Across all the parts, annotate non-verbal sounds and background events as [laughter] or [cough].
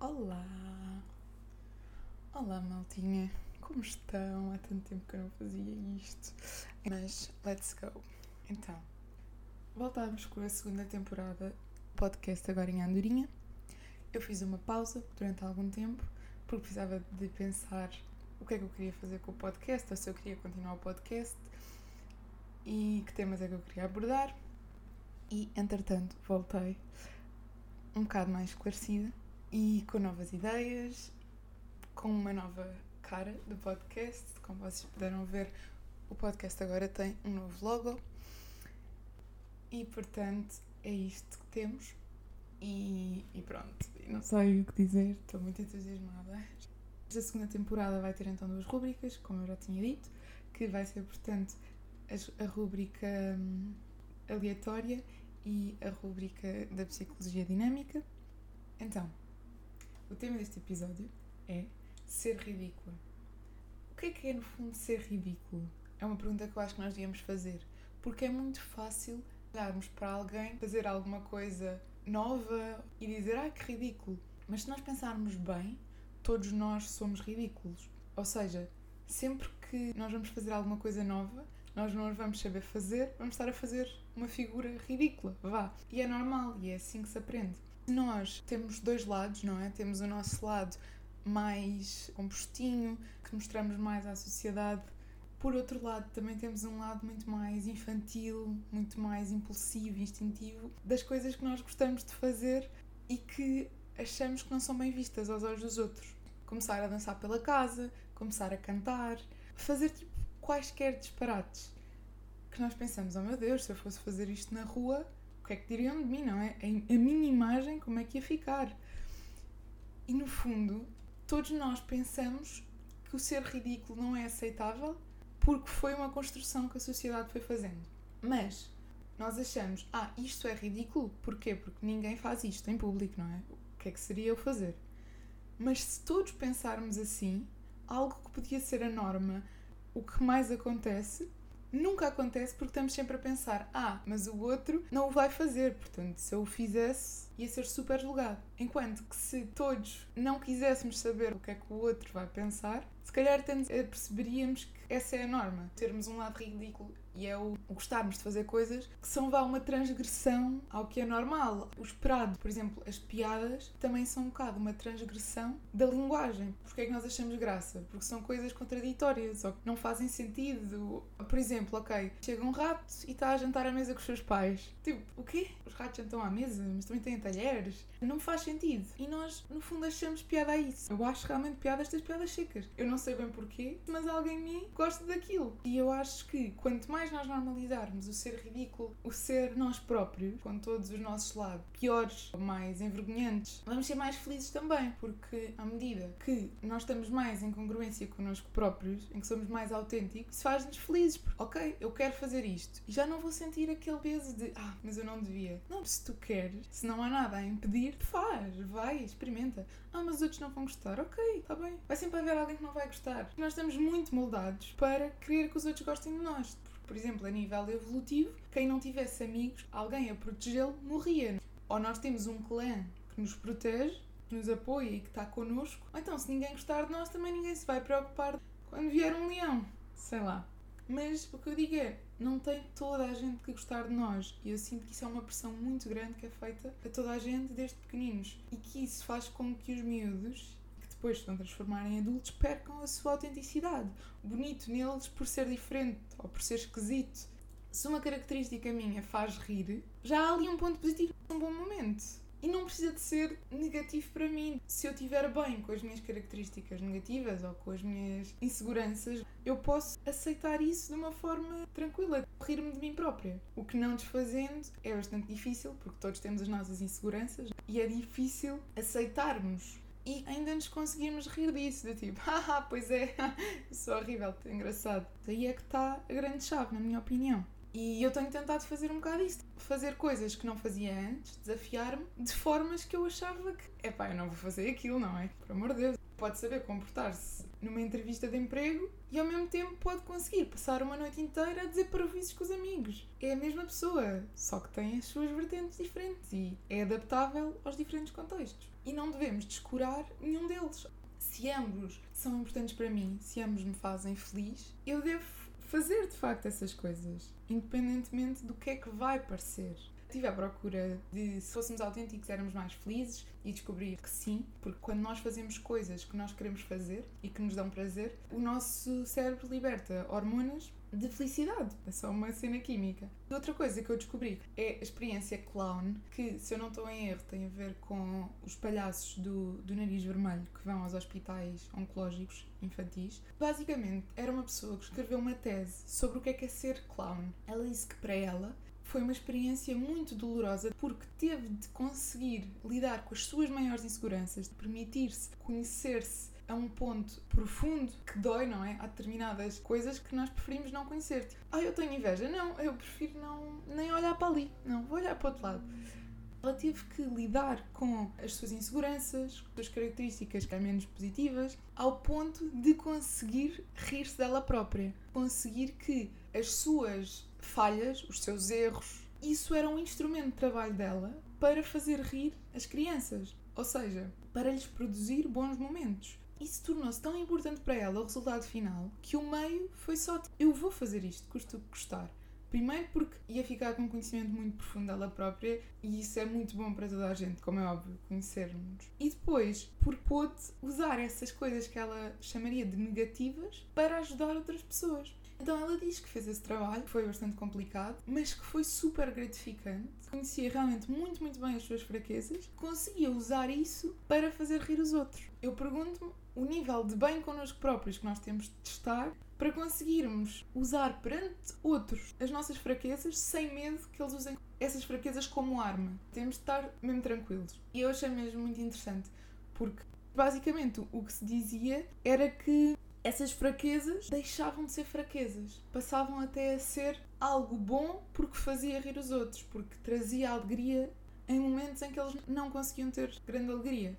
Olá! Olá, maltinha! Como estão? Há tanto tempo que eu não fazia isto. Mas, let's go! Então, voltámos com a segunda temporada do podcast Agora em Andorinha. Eu fiz uma pausa durante algum tempo porque precisava de pensar o que é que eu queria fazer com o podcast, ou se eu queria continuar o podcast e que temas é que eu queria abordar. E, entretanto, voltei um bocado mais esclarecida e com novas ideias, com uma nova cara do podcast. Como vocês puderam ver, o podcast agora tem um novo logo e, portanto, é isto que temos. E, e pronto, não sei o que dizer, estou muito entusiasmada. Esta segunda temporada vai ter então duas rúbricas, como eu já tinha dito, que vai ser, portanto, a, a rúbrica hum, aleatória e a rúbrica da psicologia dinâmica. Então, o tema deste episódio é ser ridícula. O que é que é, no fundo, ser ridículo? É uma pergunta que eu acho que nós devíamos fazer, porque é muito fácil olharmos para alguém, fazer alguma coisa nova e dizer, ah, que ridículo. Mas se nós pensarmos bem, todos nós somos ridículos. Ou seja, sempre que nós vamos fazer alguma coisa nova, nós não vamos saber fazer, vamos estar a fazer uma figura ridícula, vá. E é normal, e é assim que se aprende. Nós temos dois lados, não é? Temos o nosso lado mais compostinho, que mostramos mais à sociedade. Por outro lado, também temos um lado muito mais infantil, muito mais impulsivo, instintivo, das coisas que nós gostamos de fazer e que achamos que não são bem vistas aos olhos dos outros. Começar a dançar pela casa, começar a cantar, fazer tipo quaisquer disparates que nós pensamos, oh meu Deus, se eu fosse fazer isto na rua, que é que diriam de mim, não é? A minha imagem, como é que ia ficar? E no fundo, todos nós pensamos que o ser ridículo não é aceitável porque foi uma construção que a sociedade foi fazendo. Mas nós achamos, ah, isto é ridículo, porquê? Porque ninguém faz isto em público, não é? O que é que seria eu fazer? Mas se todos pensarmos assim, algo que podia ser a norma, o que mais acontece, nunca acontece porque estamos sempre a pensar: ah, mas o outro não o vai fazer, portanto, se eu o fizesse, ia ser super julgado. Enquanto que se todos não quiséssemos saber o que é que o outro vai pensar, se calhar perceberíamos que essa é a norma. Termos um lado ridículo e é o gostarmos de fazer coisas que são vá uma transgressão ao que é normal. O esperado, por exemplo, as piadas também são um bocado uma transgressão da linguagem. Porque é que nós achamos graça? Porque são coisas contraditórias ou que não fazem sentido. Por exemplo, ok, chega um rato e está a jantar à mesa com os seus pais. Tipo, o quê? Os ratos jantam à mesa, mas também têm talheres. Não faz sentido. E nós, no fundo, achamos piada a isso. Eu acho realmente piada estas piadas secas. Eu não sei bem porquê, mas alguém em mim gosta daquilo. E eu acho que quanto mais nós normalizarmos o ser ridículo, o ser nós próprios, com todos os nossos lados piores ou mais envergonhantes, vamos ser mais felizes também, porque à medida que nós estamos mais em congruência connosco próprios, em que somos mais autênticos, isso faz-nos felizes. Porque, ok, eu quero fazer isto e já não vou sentir aquele peso de ah, mas eu não devia. Não, se tu queres, se não há nada a impedir, faz, vai, experimenta. Ah, mas os outros não vão gostar. Ok, está bem. Vai sempre haver alguém que não vai gostar. Nós estamos muito moldados para querer que os outros gostem de nós. Por exemplo, a nível evolutivo, quem não tivesse amigos, alguém a protegê-lo, morria. Ou nós temos um clã que nos protege, que nos apoia e que está connosco. Ou então, se ninguém gostar de nós, também ninguém se vai preocupar quando vier um leão. Sei lá. Mas o que eu digo é, não tem toda a gente que gostar de nós. E eu sinto que isso é uma pressão muito grande que é feita a toda a gente desde pequeninos. E que isso faz com que os miúdos depois de transformarem em adultos, percam a sua autenticidade. Bonito neles por ser diferente ou por ser esquisito. Se uma característica minha faz rir, já há ali um ponto positivo, um bom momento. E não precisa de ser negativo para mim. Se eu estiver bem com as minhas características negativas ou com as minhas inseguranças, eu posso aceitar isso de uma forma tranquila, rir-me de mim própria. O que não desfazendo é bastante difícil, porque todos temos as nossas inseguranças e é difícil aceitarmos e ainda nos conseguimos rir disso, do tipo, [laughs] haha, pois é, [laughs] sou horrível, engraçado. Daí é que está a grande chave, na minha opinião. E eu tenho tentado fazer um bocado isso. Fazer coisas que não fazia antes, desafiar-me de formas que eu achava que, epá, eu não vou fazer aquilo, não é? Por amor de Deus. Pode saber comportar-se numa entrevista de emprego e ao mesmo tempo pode conseguir passar uma noite inteira a dizer parvoíces com os amigos. É a mesma pessoa, só que tem as suas vertentes diferentes e é adaptável aos diferentes contextos. E não devemos descurar nenhum deles. Se ambos são importantes para mim, se ambos me fazem feliz, eu devo fazer de facto essas coisas, independentemente do que é que vai parecer. Estive à procura de se fôssemos autênticos éramos mais felizes e descobri que sim, porque quando nós fazemos coisas que nós queremos fazer e que nos dão prazer, o nosso cérebro liberta hormonas de felicidade. É só uma cena química. Outra coisa que eu descobri é a experiência clown, que, se eu não estou em erro, tem a ver com os palhaços do, do nariz vermelho que vão aos hospitais oncológicos infantis. Basicamente, era uma pessoa que escreveu uma tese sobre o que é que é ser clown. Ela disse que para ela foi uma experiência muito dolorosa porque teve de conseguir lidar com as suas maiores inseguranças, de permitir-se conhecer-se a um ponto profundo que dói, não é? Há determinadas coisas que nós preferimos não conhecer. Tipo, ah, eu tenho inveja. Não, eu prefiro não nem olhar para ali. Não, vou olhar para outro lado. Ela teve que lidar com as suas inseguranças, com as características que é menos positivas, ao ponto de conseguir rir-se dela própria. Conseguir que as suas falhas, os seus erros, isso era um instrumento de trabalho dela para fazer rir as crianças. Ou seja, para lhes produzir bons momentos. Isso tornou-se tão importante para ela, o resultado final, que o meio foi só eu vou fazer isto, custa o que custar. Primeiro porque ia ficar com um conhecimento muito profundo dela própria e isso é muito bom para toda a gente, como é óbvio, conhecermos. E depois porque pôde usar essas coisas que ela chamaria de negativas para ajudar outras pessoas. Então ela diz que fez esse trabalho, que foi bastante complicado, mas que foi super gratificante. Conhecia realmente muito, muito bem as suas fraquezas, conseguia usar isso para fazer rir os outros. Eu pergunto-me o nível de bem connosco próprios que nós temos de estar para conseguirmos usar perante outros as nossas fraquezas sem medo que eles usem essas fraquezas como arma. Temos de estar mesmo tranquilos. E eu achei mesmo muito interessante, porque basicamente o que se dizia era que essas fraquezas deixavam de ser fraquezas, passavam até a ser algo bom porque fazia rir os outros, porque trazia alegria em momentos em que eles não conseguiam ter grande alegria.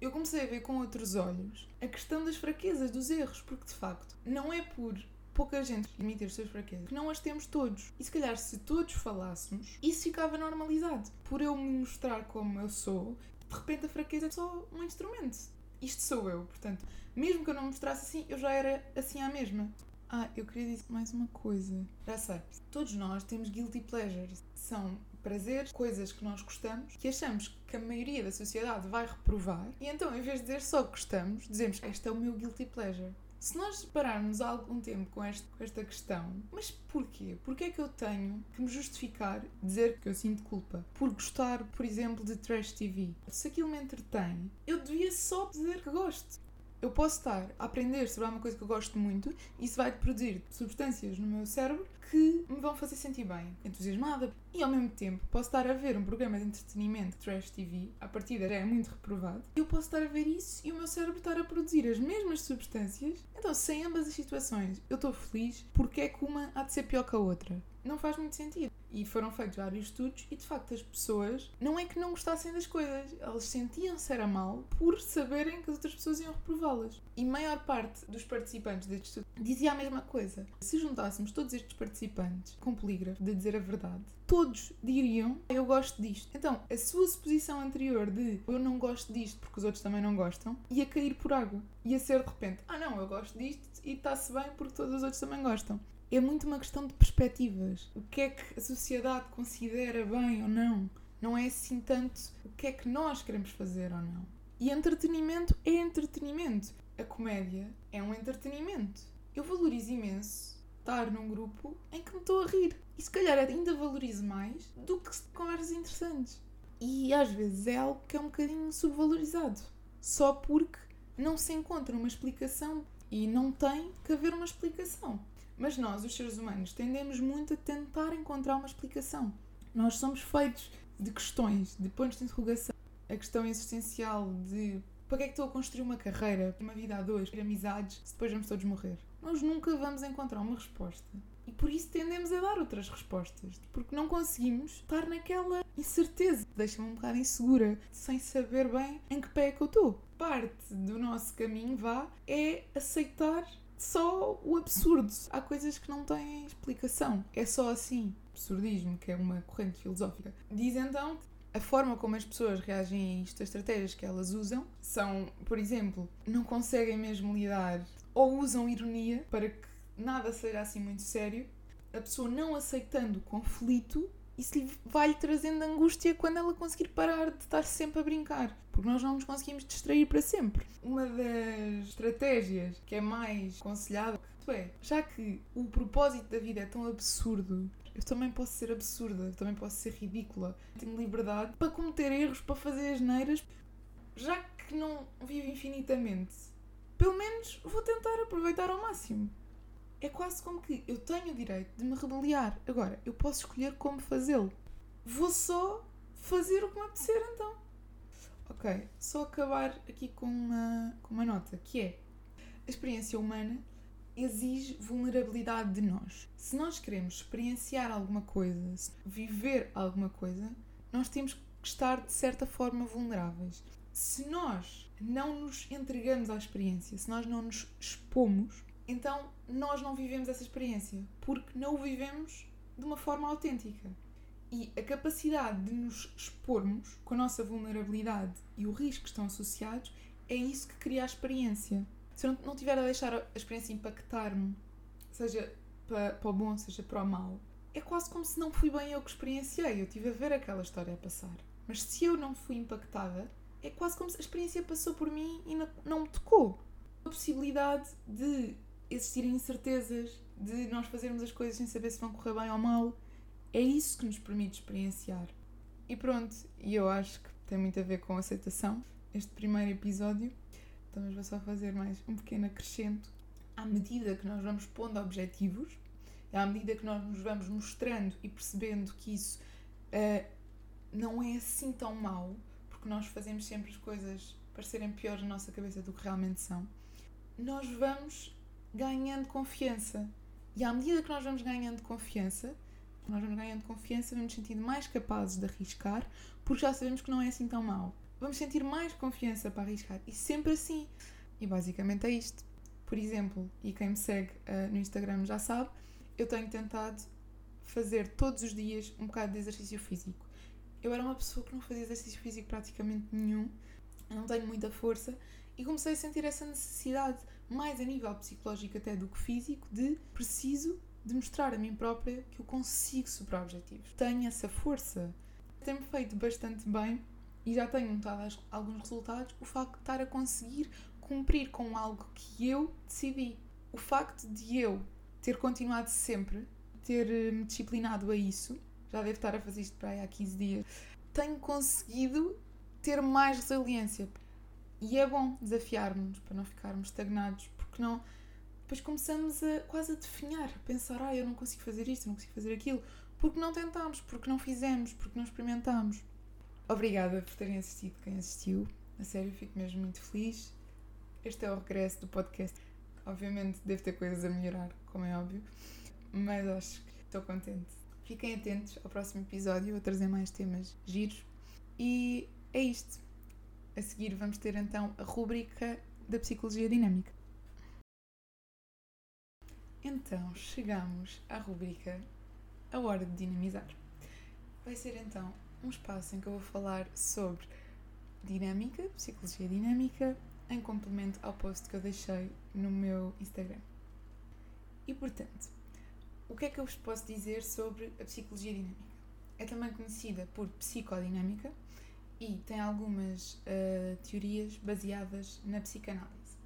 Eu comecei a ver com outros olhos a questão das fraquezas, dos erros, porque de facto não é por pouca gente admitir as suas fraquezas que não as temos todos. E se calhar se todos falássemos, isso ficava normalizado. Por eu me mostrar como eu sou, de repente a fraqueza é só um instrumento. Isto sou eu, portanto, mesmo que eu não mostrasse assim, eu já era assim à mesma. Ah, eu queria dizer mais uma coisa. Já sei. Todos nós temos guilty pleasures. São prazeres, coisas que nós gostamos, que achamos que a maioria da sociedade vai reprovar. E então, em vez de dizer só que gostamos, dizemos este é o meu guilty pleasure. Se nós pararmos algum tempo com, com esta questão, mas porquê? Porquê é que eu tenho que me justificar, dizer que eu sinto culpa por gostar, por exemplo, de trash TV? Se aquilo me entretém, eu devia só dizer que gosto eu posso estar a aprender sobre alguma coisa que eu gosto muito e isso vai produzir substâncias no meu cérebro que me vão fazer sentir bem, entusiasmada. E ao mesmo tempo posso estar a ver um programa de entretenimento, Trash TV, a partida já é muito reprovado, eu posso estar a ver isso e o meu cérebro estar a produzir as mesmas substâncias. Então, se em ambas as situações eu estou feliz, porque é que uma há de ser pior que a outra? Não faz muito sentido. E foram feitos vários estudos e de facto as pessoas não é que não gostassem das coisas, elas sentiam-se era mal por saberem que as outras pessoas iam reprová-las. E maior parte dos participantes deste estudo dizia a mesma coisa. Se juntássemos todos estes participantes com polígrafo de dizer a verdade, todos diriam eu gosto disto. Então, a sua suposição anterior de eu não gosto disto porque os outros também não gostam ia cair por água. Ia ser de repente, ah não, eu gosto disto e está-se bem porque todos os outros também gostam é muito uma questão de perspectivas. O que é que a sociedade considera bem ou não? Não é assim tanto o que é que nós queremos fazer ou não. E entretenimento é entretenimento. A comédia é um entretenimento. Eu valorizo imenso estar num grupo em que me estou a rir. E se calhar ainda valorizo mais do que conversas interessantes. E às vezes é algo que é um bocadinho subvalorizado. Só porque não se encontra uma explicação e não tem que haver uma explicação. Mas nós, os seres humanos, tendemos muito a tentar encontrar uma explicação. Nós somos feitos de questões, de pontos de interrogação. A questão existencial de para que é que estou a construir uma carreira, uma vida a dois, amizades, se depois vamos todos morrer? Nós nunca vamos encontrar uma resposta. E por isso tendemos a dar outras respostas, porque não conseguimos estar naquela incerteza. Deixa-me um bocado insegura, sem saber bem em que pé é que eu estou. Parte do nosso caminho, vá, é aceitar só o absurdo. Há coisas que não têm explicação. É só assim. Absurdismo, que é uma corrente filosófica. Diz então a forma como as pessoas reagem a isto, as estratégias que elas usam, são, por exemplo, não conseguem mesmo lidar ou usam ironia para que nada seja assim muito sério. A pessoa não aceitando o conflito, isso vai-lhe trazendo angústia quando ela conseguir parar de estar sempre a brincar. Porque nós não nos conseguimos distrair para sempre. Uma das estratégias que é mais aconselhada é, já que o propósito da vida é tão absurdo eu também posso ser absurda, eu também posso ser ridícula. Tenho liberdade para cometer erros, para fazer as neiras, já que não vivo infinitamente. Pelo menos vou tentar aproveitar ao máximo. É quase como que eu tenho o direito de me rebeliar. Agora, eu posso escolher como fazê-lo. Vou só fazer o que me apetecer então. Ok, só acabar aqui com uma, com uma nota, que é a experiência humana exige vulnerabilidade de nós. Se nós queremos experienciar alguma coisa, viver alguma coisa, nós temos que estar de certa forma vulneráveis. Se nós não nos entregamos à experiência, se nós não nos expomos, então nós não vivemos essa experiência, porque não o vivemos de uma forma autêntica. E a capacidade de nos expormos com a nossa vulnerabilidade e o risco que estão associados é isso que cria a experiência se eu não tiver a deixar a experiência impactar-me, seja para, para o bom, seja para o mal, é quase como se não fui bem eu que experienciei. Eu tive a ver aquela história a passar. Mas se eu não fui impactada, é quase como se a experiência passou por mim e não, não me tocou. A possibilidade de existirem incertezas, de nós fazermos as coisas sem saber se vão correr bem ou mal, é isso que nos permite experienciar. E pronto, e eu acho que tem muito a ver com aceitação. Este primeiro episódio então, mas vou só fazer mais um pequeno acrescento. À medida que nós vamos pondo objetivos, à medida que nós nos vamos mostrando e percebendo que isso uh, não é assim tão mau, porque nós fazemos sempre as coisas parecerem piores na nossa cabeça do que realmente são, nós vamos ganhando confiança. E à medida que nós vamos ganhando confiança, nós vamos ganhando confiança, vamos sentindo mais capazes de arriscar, porque já sabemos que não é assim tão mau vamos sentir mais confiança para arriscar. E sempre assim. E basicamente é isto. Por exemplo, e quem me segue uh, no Instagram já sabe, eu tenho tentado fazer todos os dias um bocado de exercício físico. Eu era uma pessoa que não fazia exercício físico praticamente nenhum, não tenho muita força, e comecei a sentir essa necessidade, mais a nível psicológico até do que físico, de preciso de mostrar a mim própria que eu consigo superar objetivos. Tenho essa força. Tem-me feito bastante bem e já tenho notado alguns resultados, o facto de estar a conseguir cumprir com algo que eu decidi. O facto de eu ter continuado sempre, ter eh, me disciplinado a isso, já devo estar a fazer isto para aí há 15 dias, tenho conseguido ter mais resiliência. E é bom desafiar-nos para não ficarmos estagnados, porque não. Depois começamos a quase a definhar, a pensar, ah, eu não consigo fazer isto, eu não consigo fazer aquilo, porque não tentámos, porque não fizemos, porque não experimentámos. Obrigada por terem assistido, quem assistiu. A sério, fico mesmo muito feliz. Este é o regresso do podcast. Obviamente, deve ter coisas a melhorar, como é óbvio, mas acho que estou contente. Fiquem atentos ao próximo episódio, a trazer mais temas giros. E é isto. A seguir, vamos ter então a rúbrica da psicologia dinâmica. Então, chegamos à rúbrica A Hora de Dinamizar. Vai ser então um espaço em que eu vou falar sobre dinâmica, psicologia dinâmica, em complemento ao post que eu deixei no meu Instagram. E portanto, o que é que eu vos posso dizer sobre a psicologia dinâmica? É também conhecida por psicodinâmica e tem algumas uh, teorias baseadas na psicanálise.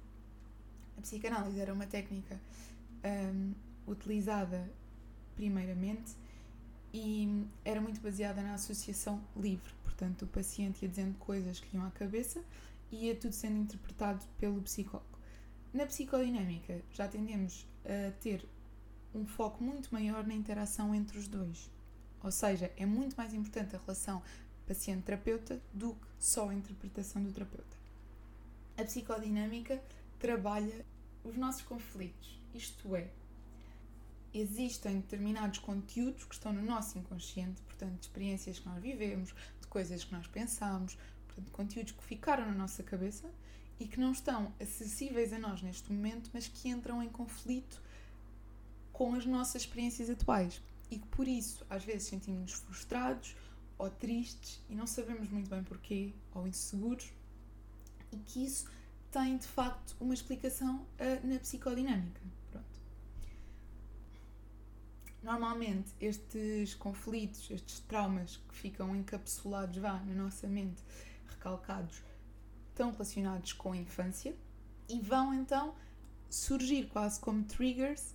A psicanálise era uma técnica um, ehm, utilizada primeiramente e era muito baseada na associação livre, portanto, o paciente ia dizendo coisas que iam à cabeça e ia tudo sendo interpretado pelo psicólogo. Na psicodinâmica, já tendemos a ter um foco muito maior na interação entre os dois. Ou seja, é muito mais importante a relação paciente-terapeuta do que só a interpretação do terapeuta. A psicodinâmica trabalha os nossos conflitos, isto é, existem determinados conteúdos que estão no nosso inconsciente, portanto, de experiências que nós vivemos, de coisas que nós pensamos, portanto, conteúdos que ficaram na nossa cabeça e que não estão acessíveis a nós neste momento, mas que entram em conflito com as nossas experiências atuais. E que por isso, às vezes, sentimos-nos frustrados ou tristes e não sabemos muito bem porquê, ou inseguros, e que isso tem de facto uma explicação uh, na psicodinâmica. Pronto. Normalmente, estes conflitos, estes traumas que ficam encapsulados vá, na nossa mente, recalcados, estão relacionados com a infância e vão então surgir quase como triggers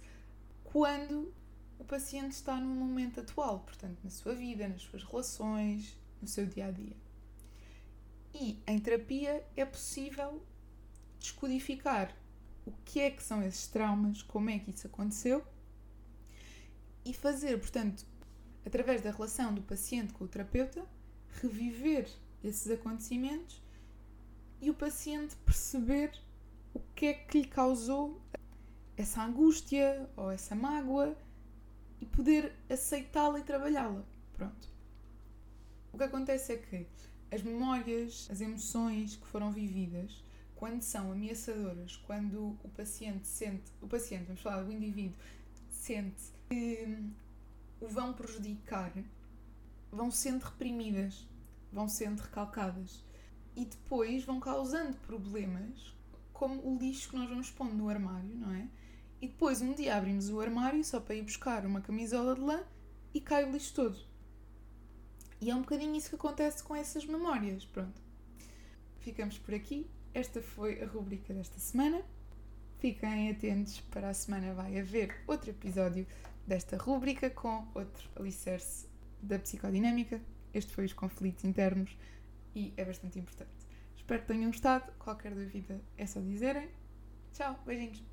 quando o paciente está no momento atual, portanto, na sua vida, nas suas relações, no seu dia a dia. E em terapia é possível descodificar o que é que são esses traumas, como é que isso aconteceu e fazer, portanto, através da relação do paciente com o terapeuta, reviver esses acontecimentos e o paciente perceber o que é que lhe causou essa angústia ou essa mágoa e poder aceitá-la e trabalhá-la. Pronto. O que acontece é que as memórias, as emoções que foram vividas, quando são ameaçadoras, quando o paciente sente, o paciente, vamos falar do indivíduo, sente que o vão prejudicar, vão sendo reprimidas, vão sendo recalcadas e depois vão causando problemas, como o lixo que nós vamos pondo no armário, não é? E depois um dia abrimos o armário só para ir buscar uma camisola de lã e cai o lixo todo. E é um bocadinho isso que acontece com essas memórias. Pronto. Ficamos por aqui. Esta foi a rubrica desta semana. Fiquem atentos, para a semana vai haver outro episódio desta rubrica com outro alicerce da psicodinâmica. Este foi os conflitos internos e é bastante importante. Espero que tenham gostado. Qualquer dúvida é só dizerem. Tchau, beijinhos.